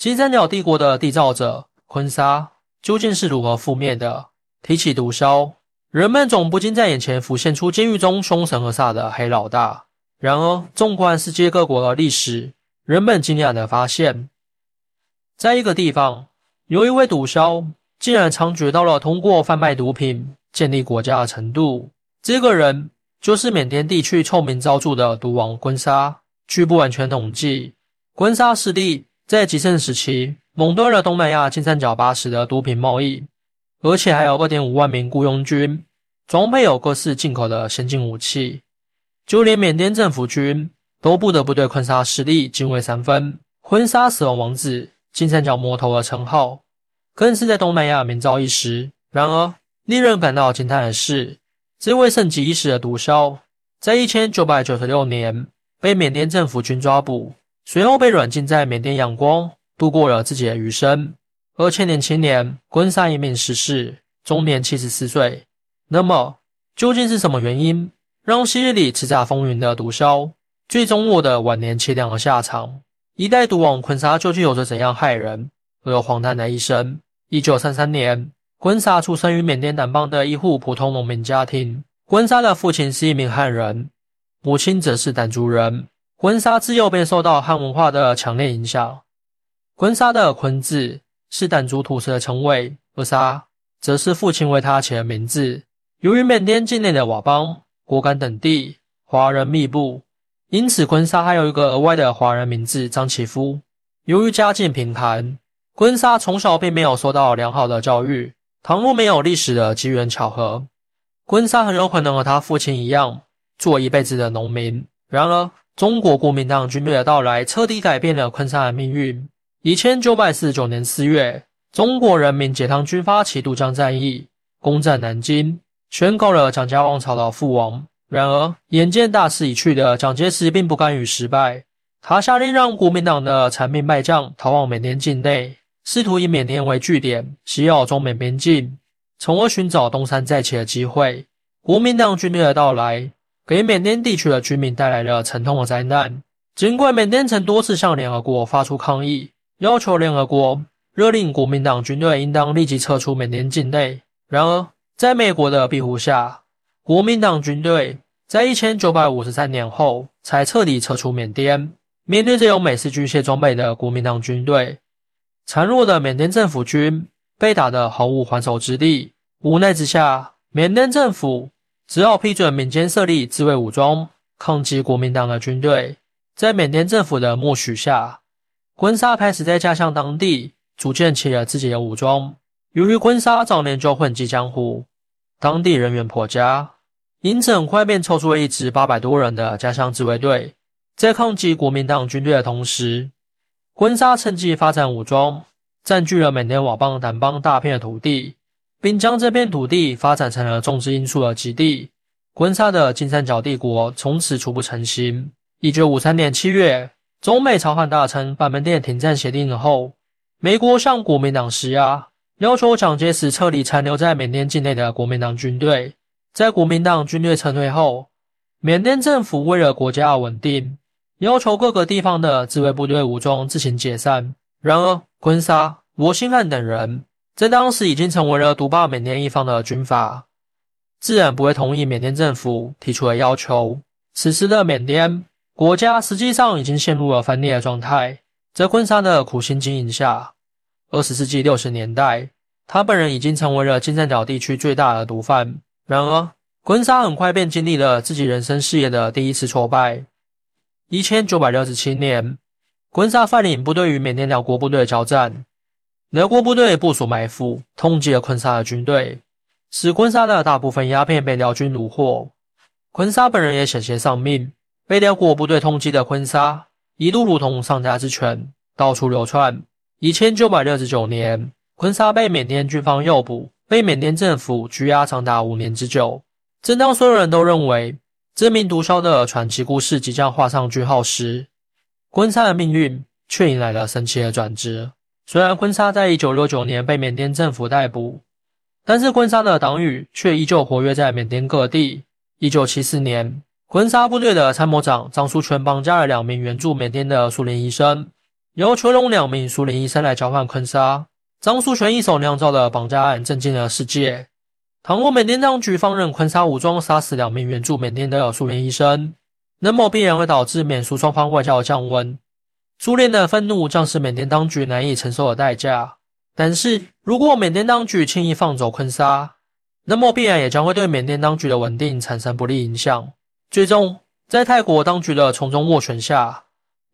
金三角帝国的缔造者昆沙究竟是如何覆灭的？提起毒枭，人们总不禁在眼前浮现出监狱中凶神恶煞的黑老大。然而，纵观世界各国的历史，人们惊讶地发现，在一个地方，有一位毒枭竟然猖獗到了通过贩卖毒品建立国家的程度。这个人就是缅甸地区臭名昭著的毒王昆沙。据不完全统计，昆沙势力。在极盛时期，垄断了东南亚金三角八十的毒品贸易，而且还有二点五万名雇佣军，装备有各式进口的先进武器，就连缅甸政府军都不得不对昆沙势力敬畏三分。昆沙死亡王子、金三角魔头的称号，更是在东南亚名噪一时。然而，令人感到惊叹的是，这位盛极一时的毒枭，在一千九百九十六年被缅甸政府军抓捕。随后被软禁在缅甸仰光，度过了自己的余生。而千年青年昆沙一命逝世，终年七十四岁。那么，究竟是什么原因让昔日里叱咤风云的毒枭，最终落得晚年凄凉的下场？一代毒王昆沙究竟有着怎样骇人而又荒诞的一生？一九三三年，昆沙出生于缅甸南邦的一户普通农民家庭。昆沙的父亲是一名汉人，母亲则是傣族人。昆沙自幼便受到汉文化的强烈影响。昆沙的“昆”字是傣族土司的称谓，而“沙”则是父亲为他起的名字。由于缅甸境内的佤邦、果敢等地华人密布，因此昆沙还有一个额外的华人名字张启夫。由于家境贫寒，昆沙从小并没有受到良好的教育。倘若没有历史的机缘巧合，昆沙很有可能和他父亲一样，做一辈子的农民。然而，中国国民党军队的到来彻底改变了昆山的命运。一千九百四十九年四月，中国人民解放军发起渡江战役，攻占南京，宣告了蒋家王朝的覆亡。然而，眼见大势已去的蒋介石并不甘于失败，他下令让国民党的残兵败将逃往缅甸境内，试图以缅甸为据点，袭扰中缅边境，从而寻找东山再起的机会。国民党军队的到来。给缅甸地区的居民带来了沉痛的灾难。尽管缅甸曾多次向联合国发出抗议，要求联合国勒令国民党军队应当立即撤出缅甸境内，然而在美国的庇护下，国民党军队在一千九百五十三年后才彻底撤出缅甸。面对着有美式军械装备的国民党军队，孱弱的缅甸政府军被打得毫无还手之力。无奈之下，缅甸政府。只好批准民间设立自卫武装，抗击国民党的军队。在缅甸政府的默许下，昆沙开始在家乡当地组建起了自己的武装。由于昆沙早年就混迹江湖，当地人员颇佳，因此很快便凑出了一支八百多人的家乡自卫队。在抗击国民党军队的同时，昆沙趁机发展武装，占据了缅甸佤邦、掸邦大片的土地。并将这片土地发展成了种植罂粟的基地。昆沙的金三角帝国从此初步成型。一九五三年七月，中美朝韩达成板门店停战协定后，美国向国民党施压，要求蒋介石撤离残留在缅甸境内的国民党军队。在国民党军队撤退后，缅甸政府为了国家稳定，要求各个地方的自卫部队武装自行解散。然而，昆沙、罗兴汉等人。在当时已经成为了独霸缅甸一方的军阀，自然不会同意缅甸政府提出的要求。此时的缅甸国家实际上已经陷入了分裂的状态。在昆沙的苦心经营下，二十世纪六十年代，他本人已经成为了金三角地区最大的毒贩。然而，昆沙很快便经历了自己人生事业的第一次挫败。一千九百六十七年，昆沙率领部队与缅甸两国部队交战。辽国部队部署埋伏，通缉了昆沙的军队，使昆沙的大部分鸦片被辽军虏获。昆沙本人也险些丧命。被辽国部队通缉的昆沙，一度如同丧家之犬，到处流窜。一千九百六十九年，昆沙被缅甸军方诱捕，被缅甸政府拘押长达五年之久。正当所有人都认为这名毒枭的传奇故事即将画上句号时，昆沙的命运却迎来了神奇的转折。虽然昆沙在一九六九年被缅甸政府逮捕，但是昆沙的党羽却依旧活跃在缅甸各地。一九七四年，昆沙部队的参谋长张书全绑架了两名援助缅甸的苏联医生，由全龙两名苏联医生来交换坤沙。张书全一手酿造的绑架案震惊了世界。倘若缅甸当局放任坤沙武装杀死两名援助缅甸的苏联医生，那么必然会导致缅苏双方外交降温。苏联的愤怒将是缅甸当局难以承受的代价。但是如果缅甸当局轻易放走坤沙，那么必然也将会对缅甸当局的稳定产生不利影响。最终，在泰国当局的从中斡旋下，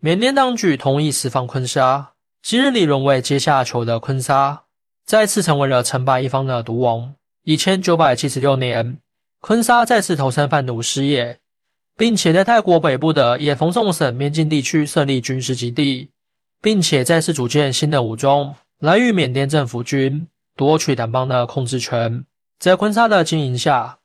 缅甸当局同意释放坤沙。昔日里沦为阶下囚的坤沙，再次成为了成败一方的毒王。一千九百七十六年，坤沙再次投身贩毒事业，并且在泰国北部的野风宋省边境地区设立军事基地，并且再次组建新的武装来与缅甸政府军夺取掸邦的控制权。在坤沙的经营下，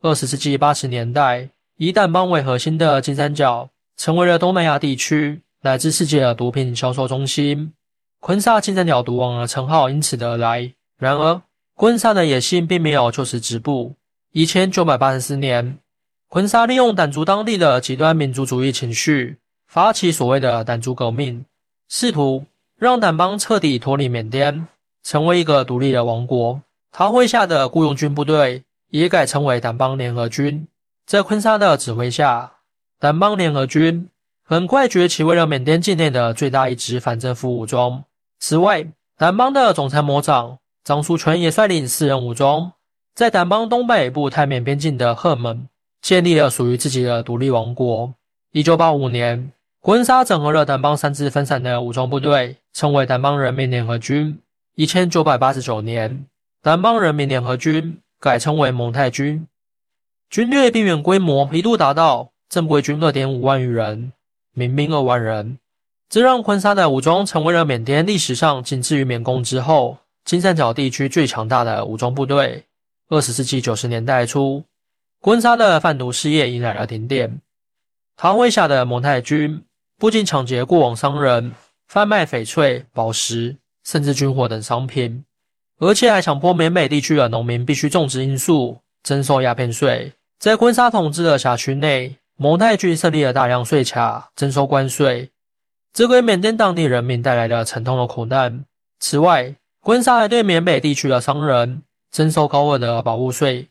二十世纪八十年代，以掸邦为核心的金三角成为了东南亚地区乃至世界的毒品销售中心。昆沙金三角毒王的称号因此得来。然而，昆沙的野心并没有就此止步。一千九百八十四年，昆沙利用傣族当地的极端民族主义情绪，发起所谓的傣族革命，试图让掸邦彻底脱离缅甸，成为一个独立的王国。他麾下的雇佣军部队也改称为掸邦联合军。在昆沙的指挥下，掸邦联合军很快崛起，为了缅甸境内的最大一支反政府武装。此外，掸邦的总参谋长张书全也率领私人武装，在掸邦东北部泰缅边境的赫门建立了属于自己的独立王国。一九八五年，昆沙整合了掸邦三支分散的武装部队，称为掸邦人民联合军。一千九百八十九年，掸邦人民联合军改称为蒙泰军，军队兵员规模一度达到正规军二点五万余人，民兵二万人。这让昆沙的武装成为了缅甸历史上仅次于缅共之后金三角地区最强大的武装部队。二十世纪九十年代初，昆沙的贩毒事业迎来了顶点。他麾下的蒙泰军不仅抢劫过往商人，贩卖翡翠、宝石，甚至军火等商品，而且还强迫缅北地区的农民必须种植罂粟，征收鸦片税。在昆沙统治的辖区内，蒙泰军设立了大量税卡，征收关税。这给缅甸当地人民带来了沉痛的苦难。此外，昆沙还对缅北地区的商人征收高额的保护税。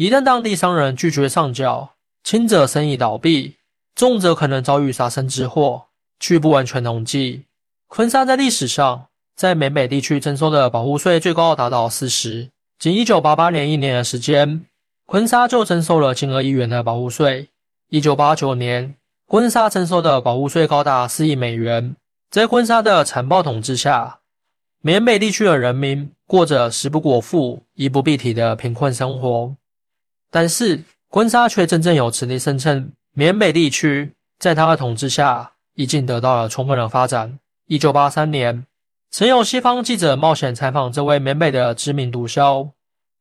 一旦当地商人拒绝上缴，轻则生意倒闭，重则可能遭遇杀身之祸。据不完全统计，昆沙在历史上在缅北地区征收的保护税最高达到四十。仅1988年一年的时间，昆沙就征收了金额一元的保护税。1989年。昆沙征收的保护税高达四亿美元，在昆沙的残暴统治下，缅北地区的人民过着食不果腹、衣不蔽体的贫困生活。但是，坤沙却真正有实力声称，缅北地区在他的统治下已经得到了充分的发展。一九八三年，曾有西方记者冒险采访这位缅北的知名毒枭，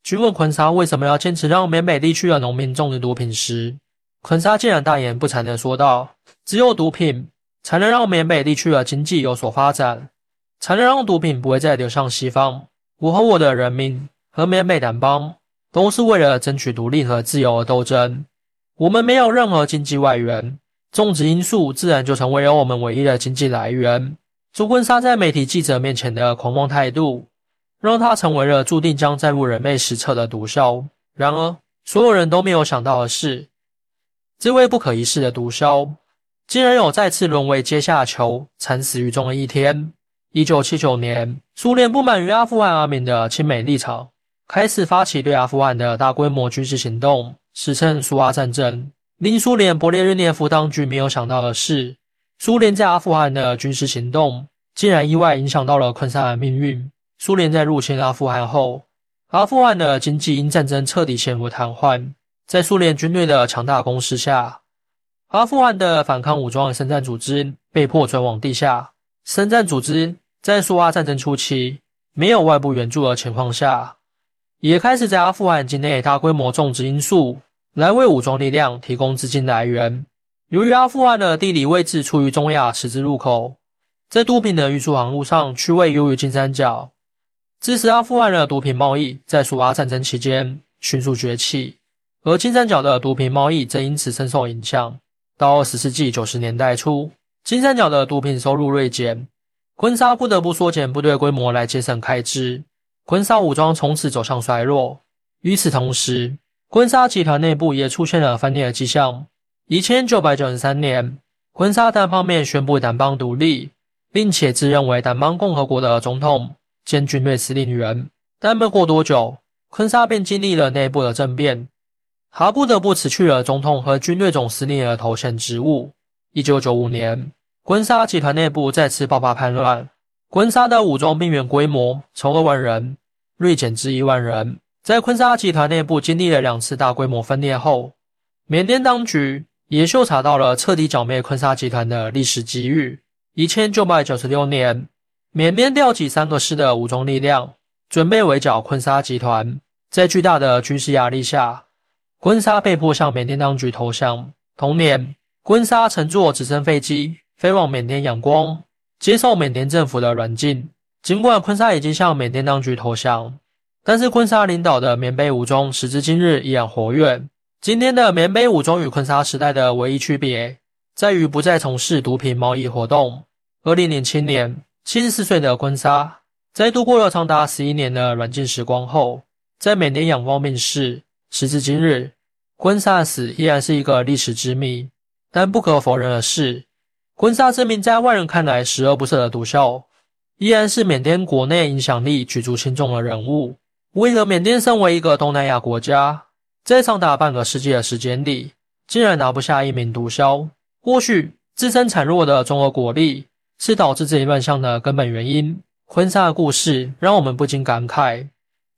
询问昆沙为什么要坚持让缅北地区的农民种植毒品时。昆沙竟然大言不惭地说道：“只有毒品才能让缅北地区的经济有所发展，才能让毒品不会再流向西方。我和我的人民和缅北掸邦都是为了争取独立和自由而斗争。我们没有任何经济外援，种植罂粟自然就成为了我们唯一的经济来源。”朱坤沙在媒体记者面前的狂妄态度，让他成为了注定将载入人类史册的毒枭。然而，所有人都没有想到的是。这位不可一世的毒枭，竟然有再次沦为阶下囚、惨死狱中的一天。一九七九年，苏联不满于阿富汗阿敏的亲美立场，开始发起对阿富汗的大规模军事行动，史称苏阿战争。令苏联勃列日涅夫当局没有想到的是，苏联在阿富汗的军事行动竟然意外影响到了昆沙的命运。苏联在入侵阿富汗后，阿富汗的经济因战争彻底陷入瘫痪。在苏联军队的强大攻势下，阿富汗的反抗武装生战组织被迫转往地下。生战组织在苏阿战争初期没有外部援助的情况下，也开始在阿富汗境内大规模种植罂粟，来为武装力量提供资金来源。由于阿富汗的地理位置处于中亚十字路口，在毒品的运输航路上区位优于金三角，支持阿富汗的毒品贸易在苏阿战争期间迅速崛起。而金三角的毒品贸易则因此深受影响。到二十世纪九十年代初，金三角的毒品收入锐减，昆沙不得不缩减部队规模来节省开支，昆沙武装从此走向衰落。与此同时，昆沙集团内部也出现了分裂的迹象。一千九百九十三年，昆沙单方面宣布掸邦独立，并且自认为掸邦共和国的总统兼军队司令员。但没过多久，昆沙便经历了内部的政变，他不得不辞去了总统和军队总司令的头衔职务。一九九五年，昆沙集团内部再次爆发叛乱，昆沙的武装兵员规模从二万人锐减至一万人。在昆沙集团内部经历了两次大规模分裂后，缅甸当局也嗅察到了彻底剿灭昆沙集团的历史机遇。一千九百九十六年，缅甸调集三个师的武装力量，准备围剿昆沙集团。在巨大的军事压力下，昆沙被迫向缅甸当局投降。同年，昆沙乘坐直升飞机飞往缅甸仰光，接受缅甸政府的软禁。尽管昆沙已经向缅甸当局投降。但是昆沙领导的缅北武装时至今日依然活跃。今天的缅北武装与昆沙时代的唯一区别在于不再从事毒品贸易活动。二零零七年，七十四岁的昆沙在度过了长达十一年的软禁时光后，在缅甸仰光病逝。时至今日，昆沙死依然是一个历史之谜。但不可否认的是，昆沙之名在外人看来十恶不赦的毒枭，依然是缅甸国内影响力举足轻重的人物。为何缅甸身为一个东南亚国家，在长达半个世纪的时间里，竟然拿不下一名毒枭？或许自身孱弱的综合国力是导致这一乱象的根本原因。婚纱的故事让我们不禁感慨：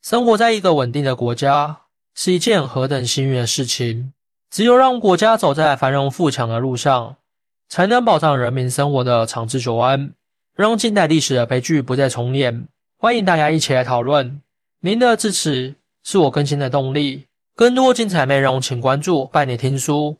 生活在一个稳定的国家是一件何等幸运的事情！只有让国家走在繁荣富强的路上，才能保障人民生活的长治久安，让近代历史的悲剧不再重演。欢迎大家一起来讨论。您的支持是我更新的动力，更多精彩内容请关注拜你听书。